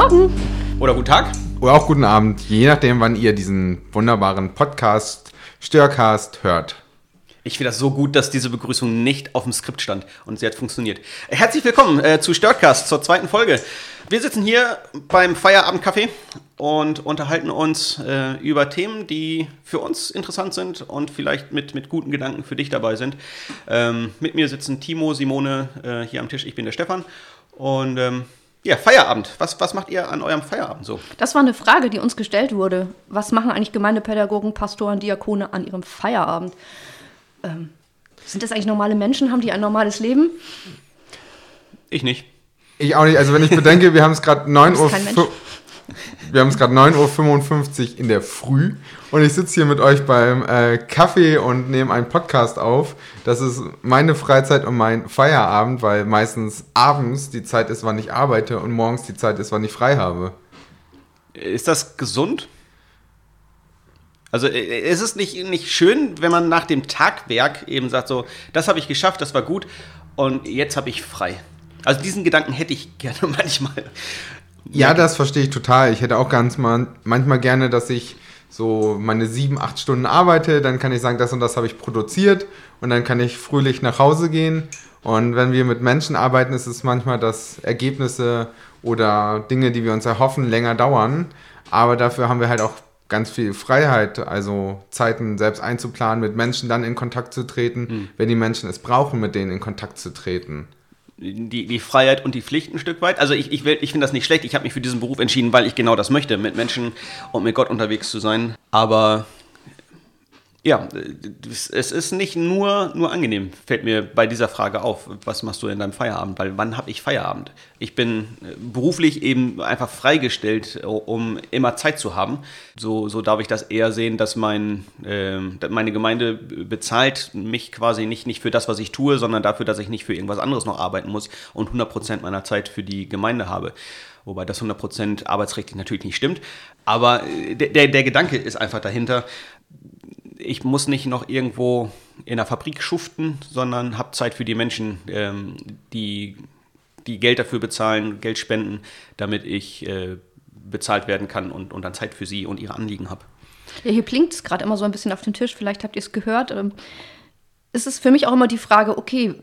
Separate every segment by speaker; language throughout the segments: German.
Speaker 1: Morgen.
Speaker 2: Oder guten Tag.
Speaker 3: Oder auch guten Abend, je nachdem, wann ihr diesen wunderbaren Podcast Störcast hört.
Speaker 2: Ich finde das so gut, dass diese Begrüßung nicht auf dem Skript stand und sie hat funktioniert. Herzlich willkommen äh, zu Störcast, zur zweiten Folge. Wir sitzen hier beim Feierabendcafé und unterhalten uns äh, über Themen, die für uns interessant sind und vielleicht mit, mit guten Gedanken für dich dabei sind. Ähm, mit mir sitzen Timo, Simone äh, hier am Tisch, ich bin der Stefan. Und ähm, ja, Feierabend. Was, was macht ihr an eurem Feierabend so?
Speaker 1: Das war eine Frage, die uns gestellt wurde. Was machen eigentlich Gemeindepädagogen, Pastoren, Diakone an ihrem Feierabend? Ähm, sind das eigentlich normale Menschen? Haben die ein normales Leben?
Speaker 2: Ich nicht.
Speaker 3: Ich auch nicht. Also wenn ich bedenke, wir haben es gerade 9 Uhr. Wir haben es gerade 9.55 Uhr in der Früh und ich sitze hier mit euch beim äh, Kaffee und nehme einen Podcast auf. Das ist meine Freizeit und mein Feierabend, weil meistens abends die Zeit ist, wann ich arbeite und morgens die Zeit ist, wann ich frei habe.
Speaker 2: Ist das gesund? Also äh, ist es nicht, nicht schön, wenn man nach dem Tagwerk eben sagt, so, das habe ich geschafft, das war gut und jetzt habe ich frei. Also diesen Gedanken hätte ich gerne manchmal.
Speaker 3: Ja, das verstehe ich total. Ich hätte auch ganz mal, manchmal gerne, dass ich so meine sieben, acht Stunden arbeite, dann kann ich sagen, das und das habe ich produziert und dann kann ich fröhlich nach Hause gehen. Und wenn wir mit Menschen arbeiten, ist es manchmal, dass Ergebnisse oder Dinge, die wir uns erhoffen, länger dauern. Aber dafür haben wir halt auch ganz viel Freiheit, also Zeiten selbst einzuplanen, mit Menschen dann in Kontakt zu treten, mhm. wenn die Menschen es brauchen, mit denen in Kontakt zu treten
Speaker 2: die, die Freiheit und die Pflicht ein Stück weit. Also ich, ich, ich finde das nicht schlecht. Ich habe mich für diesen Beruf entschieden, weil ich genau das möchte, mit Menschen und mit Gott unterwegs zu sein. Aber ja, es ist nicht nur, nur angenehm, fällt mir bei dieser Frage auf. Was machst du in deinem Feierabend? Weil wann habe ich Feierabend? Ich bin äh, beruflich eben einfach freigestellt, um immer Zeit zu haben. So, so darf ich das eher sehen, dass mein, äh, meine Gemeinde bezahlt mich quasi nicht, nicht für das, was ich tue, sondern dafür, dass ich nicht für irgendwas anderes noch arbeiten muss und 100% meiner Zeit für die Gemeinde habe wobei das 100% arbeitsrechtlich natürlich nicht stimmt. Aber äh, der, der Gedanke ist einfach dahinter, ich muss nicht noch irgendwo in der Fabrik schuften, sondern habe Zeit für die Menschen, ähm, die, die Geld dafür bezahlen, Geld spenden, damit ich äh, bezahlt werden kann und, und dann Zeit für sie und ihre Anliegen habe.
Speaker 1: Ja, hier blinkt es gerade immer so ein bisschen auf den Tisch, vielleicht habt ihr es gehört. Ähm, es ist für mich auch immer die Frage, okay,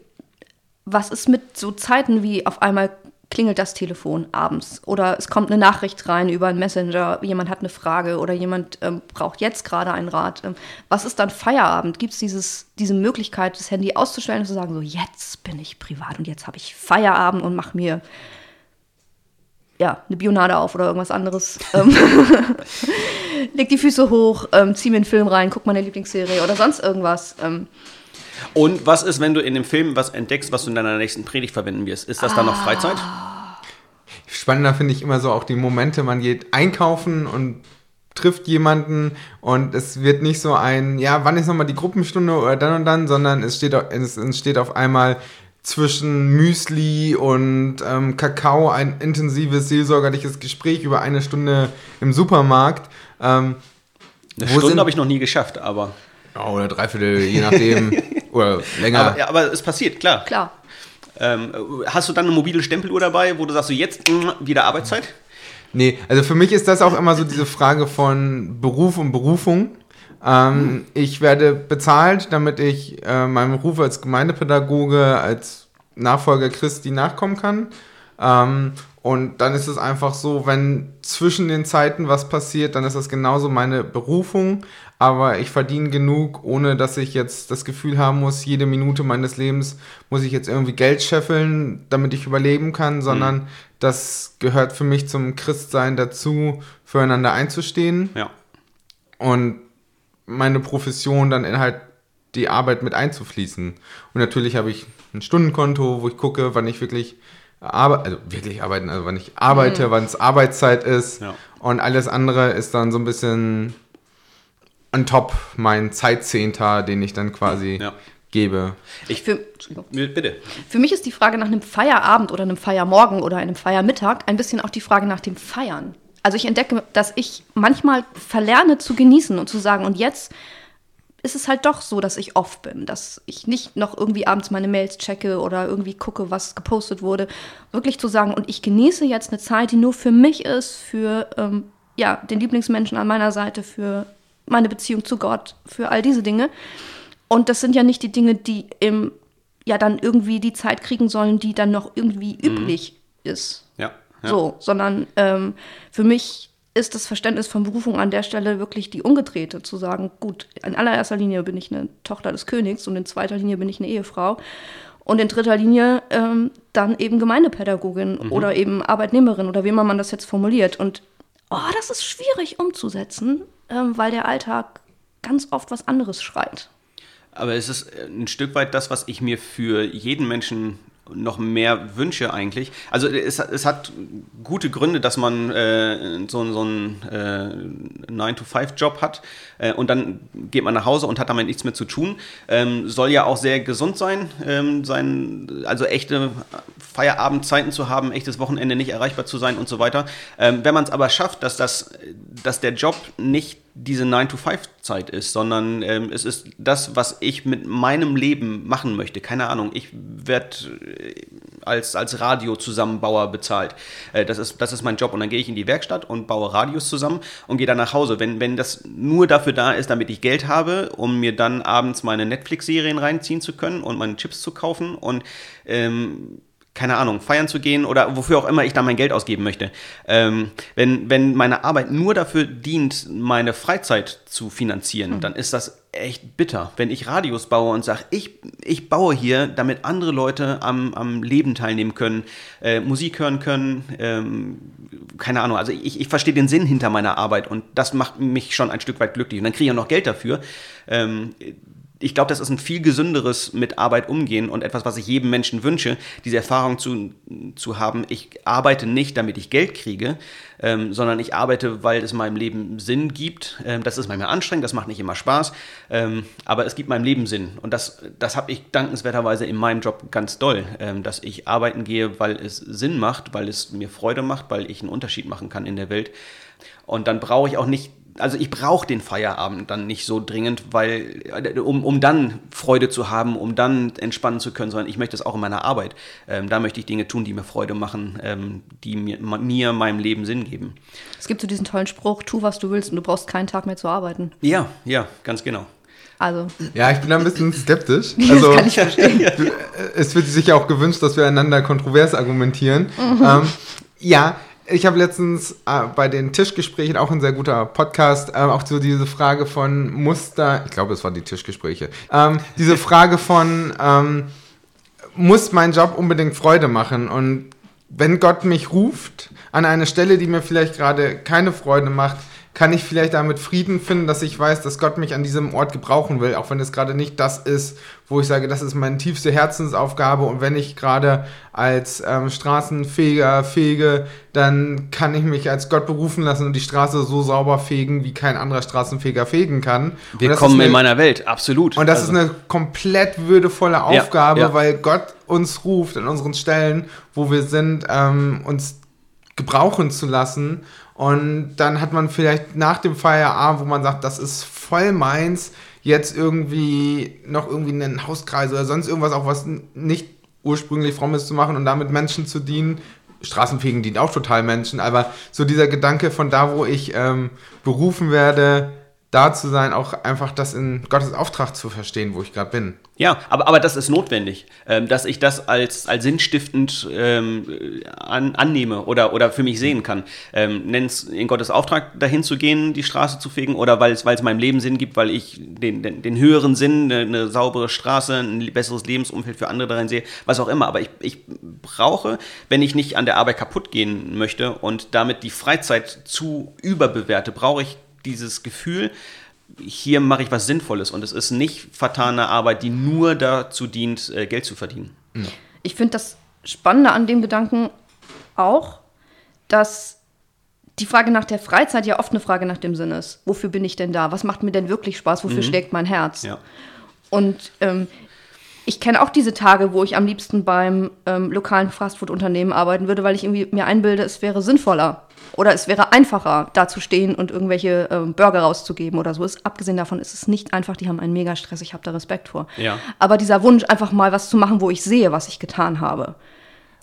Speaker 1: was ist mit so Zeiten wie auf einmal klingelt das Telefon abends oder es kommt eine Nachricht rein über einen Messenger, jemand hat eine Frage oder jemand ähm, braucht jetzt gerade einen Rat. Ähm, was ist dann Feierabend? Gibt es diese Möglichkeit, das Handy auszustellen und zu sagen, so jetzt bin ich privat und jetzt habe ich Feierabend und mache mir ja, eine Bionade auf oder irgendwas anderes. Ähm, leg die Füße hoch, ähm, zieh mir einen Film rein, guck meine Lieblingsserie oder sonst irgendwas. Ähm,
Speaker 2: und was ist, wenn du in dem Film was entdeckst, was du in deiner nächsten Predigt verwenden wirst? Ist das dann noch Freizeit?
Speaker 3: Spannender finde ich immer so auch die Momente, man geht einkaufen und trifft jemanden und es wird nicht so ein, ja, wann ist nochmal die Gruppenstunde oder dann und dann, sondern es steht, es entsteht auf einmal zwischen Müsli und ähm, Kakao ein intensives seelsorgerliches Gespräch über eine Stunde im Supermarkt. Ähm,
Speaker 2: eine Stunde habe ich noch nie geschafft, aber.
Speaker 3: Ja, oder dreiviertel, je nachdem. oder länger.
Speaker 2: Aber, ja, aber es passiert, klar.
Speaker 1: Klar.
Speaker 2: Ähm, hast du dann eine mobile Stempeluhr dabei, wo du sagst, so jetzt mh, wieder Arbeitszeit?
Speaker 3: Nee, also für mich ist das auch immer so diese Frage von Beruf und Berufung. Ähm, mhm. Ich werde bezahlt, damit ich äh, meinem Ruf als Gemeindepädagoge, als Nachfolger Christi nachkommen kann. Ähm, und dann ist es einfach so, wenn zwischen den Zeiten was passiert, dann ist das genauso meine Berufung. Aber ich verdiene genug, ohne dass ich jetzt das Gefühl haben muss, jede Minute meines Lebens muss ich jetzt irgendwie Geld scheffeln, damit ich überleben kann, sondern mhm. das gehört für mich zum Christsein dazu, füreinander einzustehen.
Speaker 2: Ja.
Speaker 3: Und meine Profession dann in halt die Arbeit mit einzufließen. Und natürlich habe ich ein Stundenkonto, wo ich gucke, wann ich wirklich Arbe also wirklich arbeiten, also wann ich arbeite, mhm. wann es Arbeitszeit ist ja. und alles andere ist dann so ein bisschen on top mein Zeitzehnter, den ich dann quasi ja. gebe.
Speaker 2: Ich für, bitte.
Speaker 1: Für mich ist die Frage nach einem Feierabend oder einem Feiermorgen oder einem Feiermittag ein bisschen auch die Frage nach dem Feiern. Also ich entdecke, dass ich manchmal verlerne zu genießen und zu sagen, und jetzt ist es halt doch so, dass ich off bin, dass ich nicht noch irgendwie abends meine Mails checke oder irgendwie gucke, was gepostet wurde. Wirklich zu sagen, und ich genieße jetzt eine Zeit, die nur für mich ist, für ähm, ja, den Lieblingsmenschen an meiner Seite, für meine Beziehung zu Gott, für all diese Dinge. Und das sind ja nicht die Dinge, die im, ja dann irgendwie die Zeit kriegen sollen, die dann noch irgendwie mhm. üblich ist.
Speaker 2: Ja. ja.
Speaker 1: So, sondern ähm, für mich ist das Verständnis von Berufung an der Stelle wirklich die umgedrehte, zu sagen, gut, in allererster Linie bin ich eine Tochter des Königs und in zweiter Linie bin ich eine Ehefrau und in dritter Linie ähm, dann eben Gemeindepädagogin mhm. oder eben Arbeitnehmerin oder wie immer man das jetzt formuliert. Und oh, das ist schwierig umzusetzen, ähm, weil der Alltag ganz oft was anderes schreit.
Speaker 2: Aber es ist ein Stück weit das, was ich mir für jeden Menschen noch mehr wünsche eigentlich. Also es, es hat gute Gründe, dass man äh, so, so einen äh, 9-to-5-Job hat äh, und dann geht man nach Hause und hat damit nichts mehr zu tun. Ähm, soll ja auch sehr gesund sein, ähm, sein, also echte Feierabendzeiten zu haben, echtes Wochenende nicht erreichbar zu sein und so weiter. Ähm, wenn man es aber schafft, dass, das, dass der Job nicht diese 9-to-5-Zeit ist, sondern ähm, es ist das, was ich mit meinem Leben machen möchte. Keine Ahnung, ich werde äh, als, als Radiozusammenbauer bezahlt. Äh, das, ist, das ist mein Job. Und dann gehe ich in die Werkstatt und baue Radios zusammen und gehe dann nach Hause. Wenn, wenn das nur dafür da ist, damit ich Geld habe, um mir dann abends meine Netflix-Serien reinziehen zu können und meine Chips zu kaufen und ähm, keine Ahnung, feiern zu gehen oder wofür auch immer ich da mein Geld ausgeben möchte. Ähm, wenn, wenn meine Arbeit nur dafür dient, meine Freizeit zu finanzieren, mhm. dann ist das echt bitter. Wenn ich Radios baue und sage, ich, ich baue hier, damit andere Leute am, am Leben teilnehmen können, äh, Musik hören können, ähm, keine Ahnung, also ich, ich verstehe den Sinn hinter meiner Arbeit und das macht mich schon ein Stück weit glücklich. Und dann kriege ich auch noch Geld dafür. Ähm, ich glaube, das ist ein viel gesünderes mit Arbeit umgehen und etwas, was ich jedem Menschen wünsche, diese Erfahrung zu, zu haben. Ich arbeite nicht, damit ich Geld kriege, ähm, sondern ich arbeite, weil es meinem Leben Sinn gibt. Ähm, das ist manchmal anstrengend, das macht nicht immer Spaß, ähm, aber es gibt meinem Leben Sinn. Und das, das habe ich dankenswerterweise in meinem Job ganz doll, ähm, dass ich arbeiten gehe, weil es Sinn macht, weil es mir Freude macht, weil ich einen Unterschied machen kann in der Welt. Und dann brauche ich auch nicht also ich brauche den Feierabend dann nicht so dringend, weil, um, um dann Freude zu haben, um dann entspannen zu können, sondern ich möchte es auch in meiner Arbeit. Ähm, da möchte ich Dinge tun, die mir Freude machen, ähm, die mir, mir, meinem Leben Sinn geben.
Speaker 1: Es gibt so diesen tollen Spruch, tu, was du willst und du brauchst keinen Tag mehr zu arbeiten.
Speaker 2: Ja, ja, ganz genau.
Speaker 1: Also.
Speaker 3: Ja, ich bin da ein bisschen skeptisch. Also, das kann ich verstehen. Es wird sich ja auch gewünscht, dass wir einander kontrovers argumentieren. Mhm. Ähm, ja, ich habe letztens äh, bei den Tischgesprächen, auch ein sehr guter Podcast, äh, auch so diese Frage von Muster, ich glaube, es waren die Tischgespräche, ähm, diese Frage von, ähm, muss mein Job unbedingt Freude machen? Und wenn Gott mich ruft an eine Stelle, die mir vielleicht gerade keine Freude macht, kann ich vielleicht damit Frieden finden, dass ich weiß, dass Gott mich an diesem Ort gebrauchen will, auch wenn es gerade nicht das ist, wo ich sage, das ist meine tiefste Herzensaufgabe und wenn ich gerade als ähm, Straßenfeger fege, dann kann ich mich als Gott berufen lassen und die Straße so sauber fegen, wie kein anderer Straßenfeger fegen kann.
Speaker 2: Willkommen eine, in meiner Welt, absolut.
Speaker 3: Und das also. ist eine komplett würdevolle Aufgabe, ja, ja. weil Gott uns ruft an unseren Stellen, wo wir sind, ähm, uns gebrauchen zu lassen und dann hat man vielleicht nach dem Feierabend, wo man sagt, das ist voll meins, jetzt irgendwie noch irgendwie einen Hauskreis oder sonst irgendwas, auch was nicht ursprünglich frommes zu machen und damit Menschen zu dienen. Straßenfegen dient auch total Menschen, aber so dieser Gedanke von da, wo ich ähm, berufen werde, da zu sein, auch einfach das in Gottes Auftrag zu verstehen, wo ich gerade bin.
Speaker 2: Ja, aber, aber das ist notwendig, ähm, dass ich das als, als sinnstiftend ähm, an, annehme oder, oder für mich sehen kann. Ähm, es in Gottes Auftrag, dahin zu gehen, die Straße zu fegen, oder weil es, weil es meinem Leben Sinn gibt, weil ich den, den, den höheren Sinn, eine, eine, saubere Straße, ein besseres Lebensumfeld für andere darin sehe, was auch immer. Aber ich, ich brauche, wenn ich nicht an der Arbeit kaputt gehen möchte und damit die Freizeit zu überbewerte, brauche ich dieses Gefühl, hier mache ich was Sinnvolles und es ist nicht vertane Arbeit, die nur dazu dient, äh, Geld zu verdienen.
Speaker 1: Ich finde das Spannende an dem Gedanken auch, dass die Frage nach der Freizeit ja oft eine Frage nach dem Sinn ist. Wofür bin ich denn da? Was macht mir denn wirklich Spaß? Wofür mhm. schlägt mein Herz?
Speaker 2: Ja.
Speaker 1: Und ähm, ich kenne auch diese Tage, wo ich am liebsten beim ähm, lokalen Fastfood-Unternehmen arbeiten würde, weil ich irgendwie mir einbilde, es wäre sinnvoller oder es wäre einfacher, da zu stehen und irgendwelche ähm, Burger rauszugeben oder so. Ist, abgesehen davon ist es nicht einfach, die haben einen Megastress, ich habe da Respekt vor.
Speaker 2: Ja.
Speaker 1: Aber dieser Wunsch, einfach mal was zu machen, wo ich sehe, was ich getan habe.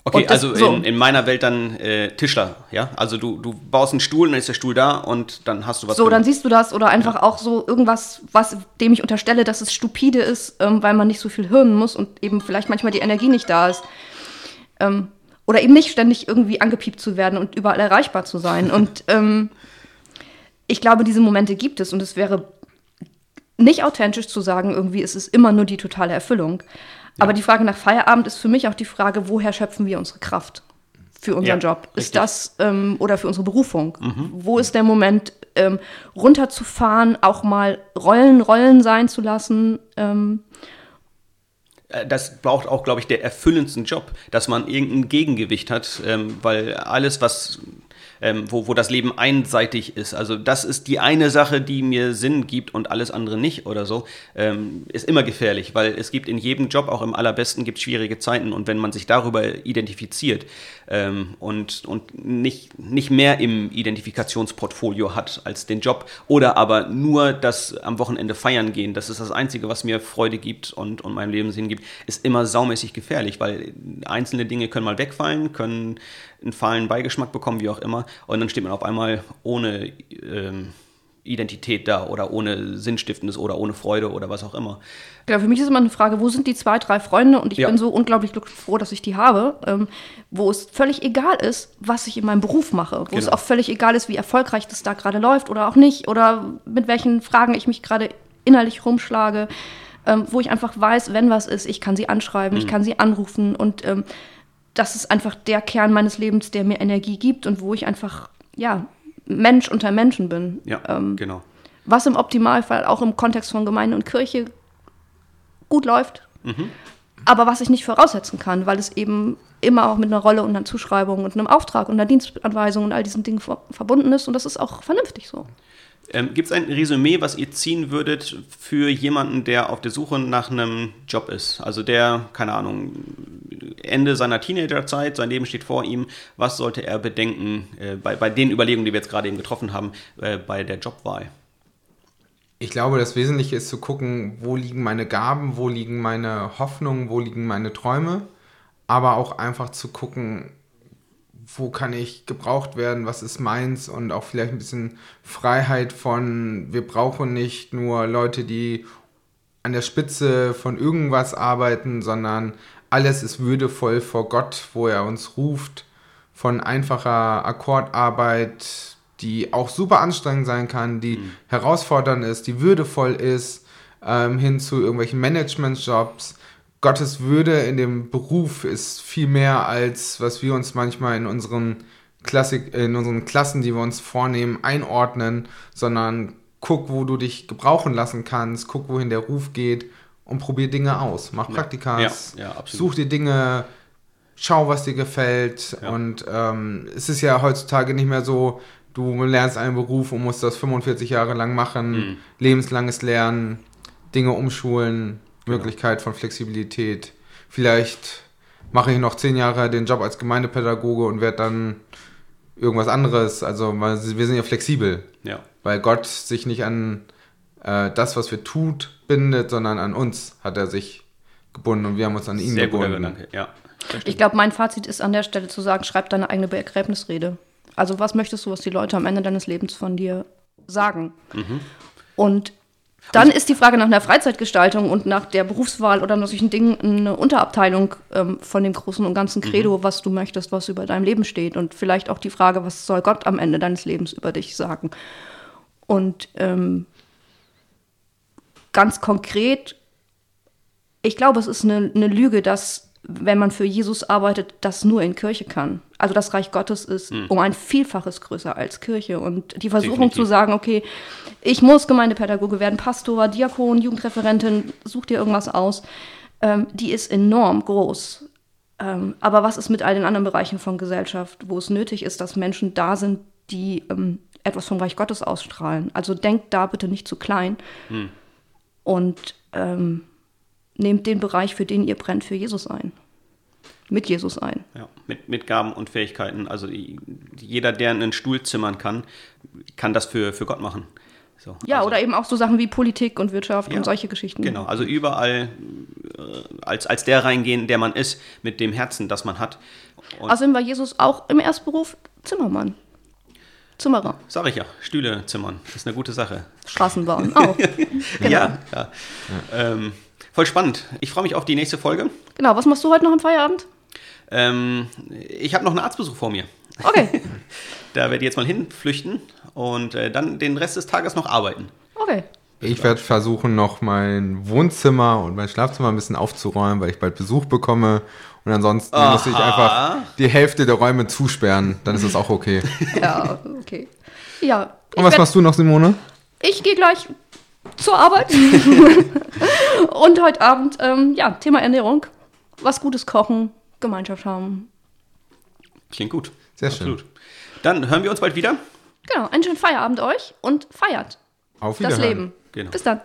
Speaker 2: Okay,
Speaker 1: das-
Speaker 2: also
Speaker 1: so.
Speaker 2: in, in meiner Welt dann äh, Tischler, ja? Also du, du baust einen Stuhl, dann ist der Stuhl da und dann hast du was
Speaker 1: So, dann
Speaker 2: gemacht.
Speaker 1: siehst du das oder einfach auch so irgendwas, was dem ich unterstelle, dass es stupide ist, ähm, weil man nicht so viel hirnen muss und eben vielleicht manchmal die Energie nicht da ist. Ähm, oder eben nicht ständig irgendwie angepiept zu werden und überall erreichbar zu sein. Und ähm, ich glaube, diese Momente gibt es und es wäre nicht authentisch zu sagen, irgendwie ist es immer nur die totale Erfüllung. Aber die Frage nach Feierabend ist für mich auch die Frage, woher schöpfen wir unsere Kraft für unseren
Speaker 2: Ja,
Speaker 1: Job? Ist
Speaker 2: richtig.
Speaker 1: das ähm, oder für unsere Berufung? Wo ist der Moment, ähm, runterzufahren, auch mal Rollen Rollen sein zu lassen? Ähm,
Speaker 2: Äh, Das braucht auch, glaube ich, der erfüllendsten Job, dass man irgendein Gegengewicht hat, ähm, weil alles, was, ähm, wo, wo das Leben einseitig ist, also das ist die eine Sache, die mir Sinn gibt und alles andere nicht oder so, ähm, ist immer gefährlich, weil es gibt in jedem Job, auch im allerbesten, gibt schwierige Zeiten. Und wenn man sich darüber identifiziert ähm, und, und nicht, nicht mehr im Identifikationsportfolio hat als den Job oder aber nur das am Wochenende feiern gehen, das ist das Einzige, was mir Freude gibt und, und meinem Leben Sinn gibt, ist immer saumäßig gefährlich, weil einzelne Dinge können mal wegfallen, können einen fahlen Beigeschmack bekommen, wie auch immer, und dann steht man auf einmal ohne ähm, Identität da oder ohne Sinnstiftendes oder ohne Freude oder was auch immer.
Speaker 1: Ja, für mich ist immer eine Frage, wo sind die zwei, drei Freunde? Und ich
Speaker 2: Ja.
Speaker 1: bin so unglaublich glücklich froh, dass ich die habe, ähm, wo es völlig egal ist, was ich in meinem Beruf mache. Wo es
Speaker 2: Genau.
Speaker 1: auch völlig egal ist, wie erfolgreich das da gerade läuft oder auch nicht. Oder mit welchen Fragen ich mich gerade innerlich rumschlage. Ähm, wo ich einfach weiß, wenn was ist, ich kann sie anschreiben,
Speaker 2: Mhm.
Speaker 1: ich kann sie anrufen. Und ähm, das ist einfach der Kern meines Lebens, der mir Energie gibt und wo ich einfach, ja, Mensch unter Menschen bin.
Speaker 2: Ja,
Speaker 1: Ähm,
Speaker 2: genau.
Speaker 1: was im Optimalfall auch im Kontext von Gemeinde und Kirche gut läuft, aber was ich nicht voraussetzen kann, weil es eben immer auch mit einer Rolle und einer Zuschreibung und einem Auftrag und einer Dienstanweisung und all diesen Dingen ver verbunden ist und das ist auch vernünftig so.
Speaker 2: Ähm, Gibt es ein Resümee, was ihr ziehen würdet für jemanden, der auf der Suche nach einem Job ist? Also der, keine Ahnung, Ende seiner Teenagerzeit, sein Leben steht vor ihm. Was sollte er bedenken äh, bei, bei den Überlegungen, die wir jetzt gerade eben getroffen haben, äh, bei der Jobwahl?
Speaker 3: Ich glaube, das Wesentliche ist zu gucken, wo liegen meine Gaben, wo liegen meine Hoffnungen, wo liegen meine Träume, aber auch einfach zu gucken, wo kann ich gebraucht werden, was ist meins und auch vielleicht ein bisschen Freiheit von, wir brauchen nicht nur Leute, die an der Spitze von irgendwas arbeiten, sondern alles ist würdevoll vor Gott, wo er uns ruft, von einfacher Akkordarbeit, die auch super anstrengend sein kann, die herausfordernd ist, die würdevoll ist, ähm, hin zu irgendwelchen Managementjobs. Gottes Würde in dem Beruf ist viel mehr als was wir uns manchmal in unseren Klassik, in unseren Klassen, die wir uns vornehmen, einordnen, sondern guck, wo du dich gebrauchen lassen kannst, guck, wohin der Ruf geht und probier Dinge aus. Mach Praktikas,
Speaker 2: Ja, ja,
Speaker 3: such dir Dinge, schau, was dir gefällt.
Speaker 2: Ja.
Speaker 3: Und ähm, es ist ja heutzutage nicht mehr so, du lernst einen Beruf und musst das 45 Jahre lang machen,
Speaker 2: Mhm.
Speaker 3: lebenslanges Lernen, Dinge umschulen,
Speaker 2: Genau.
Speaker 3: Möglichkeit von Flexibilität. Vielleicht mache ich noch zehn Jahre den Job als Gemeindepädagoge und werde dann irgendwas anderes. Also wir sind ja flexibel,
Speaker 2: Ja,
Speaker 3: weil Gott sich nicht an äh, das, was wir tut, bindet, sondern an uns hat er sich gebunden und wir haben uns an ihn
Speaker 2: sehr guter
Speaker 3: gebunden.
Speaker 2: Gedanke. Ja.
Speaker 1: Ich glaube, mein Fazit ist an der Stelle zu sagen, schreib deine eigene Begräbnisrede. Also was möchtest du, was die Leute am Ende deines Lebens von dir sagen? Und dann ist die Frage nach einer Freizeitgestaltung und nach der Berufswahl oder nach solchen Dingen eine Unterabteilung ähm, von dem großen und ganzen Credo, was du möchtest, was über deinem Leben steht. Und vielleicht auch die Frage, was soll Gott am Ende deines Lebens über dich sagen? Und ähm, ganz konkret, ich glaube, es ist eine, eine Lüge, dass, wenn man für Jesus arbeitet, das nur in Kirche kann. Also das Reich Gottes ist um ein Vielfaches größer als Kirche. Und die Versuchung
Speaker 2: Definitiv.
Speaker 1: zu sagen, okay, ich muss Gemeindepädagoge werden, Pastor, Diakon, Jugendreferentin, such dir irgendwas aus, ähm, die ist enorm groß. Ähm, aber was ist mit all den anderen Bereichen von Gesellschaft, wo es nötig ist, dass Menschen da sind, die ähm, etwas vom Reich Gottes ausstrahlen? Also denkt da bitte nicht zu klein. Und ähm, nehmt den Bereich, für den ihr brennt, für Jesus ein. Mit Jesus ein.
Speaker 2: Ja, mit, mit Gaben und Fähigkeiten. Also jeder, der einen Stuhl zimmern kann, kann das für, für Gott machen. So,
Speaker 1: Ja,
Speaker 2: also,
Speaker 1: oder eben auch so Sachen wie Politik und Wirtschaft
Speaker 2: Ja,
Speaker 1: und solche Geschichten.
Speaker 2: Genau, also überall äh, als, als der reingehen, der man ist, mit dem Herzen, das man hat. Und
Speaker 1: Außerdem war Jesus auch im Erstberuf Zimmermann. Zimmerer.
Speaker 2: sag ich ja, Stühle zimmern, das ist eine gute Sache.
Speaker 1: Straßen bauen. Auch. Genau.
Speaker 2: Ja, ja. Ähm, voll spannend. Ich freue mich auf die nächste Folge.
Speaker 1: Genau, was machst du heute noch am Feierabend?
Speaker 2: Ähm, ich habe noch einen Arztbesuch vor mir.
Speaker 1: Okay,
Speaker 2: Da werde ich jetzt mal hinflüchten und äh, dann den Rest des Tages noch arbeiten.
Speaker 1: okay.
Speaker 3: Ich werde versuchen, noch mein Wohnzimmer und mein Schlafzimmer ein bisschen aufzuräumen, weil ich bald Besuch bekomme. Und ansonsten muss ich einfach die Hälfte der Räume zusperren. Dann ist es auch okay.
Speaker 1: Ja, okay. Ja,
Speaker 3: Und was
Speaker 1: werd-
Speaker 3: machst du noch, Simone?
Speaker 1: ich gehe gleich zur Arbeit. und heute Abend, ähm, ja, Thema Ernährung. Was Gutes kochen, Gemeinschaft haben.
Speaker 2: Klingt gut.
Speaker 3: Sehr schön.
Speaker 2: Absolut. Dann hören wir uns bald wieder.
Speaker 1: Genau, einen schönen Feierabend euch und feiert
Speaker 3: Auf
Speaker 1: das. Leben.
Speaker 2: Genau.
Speaker 1: Bis dann.